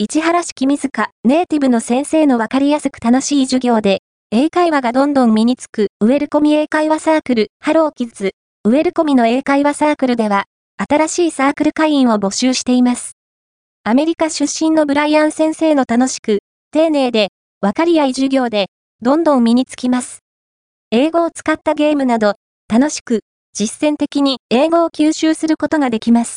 市原市君塚ネイティブの先生のわかりやすく楽しい授業で、英会話がどんどん身につくウェルコミ英会話サークルハローキッズウェルコミの英会話サークルでは、新しいサークル会員を募集しています。アメリカ出身のブライアン先生の楽しく、丁寧で、わかりやい授業で、どんどん身につきます。英語を使ったゲームなど、楽しく、実践的に英語を吸収することができます。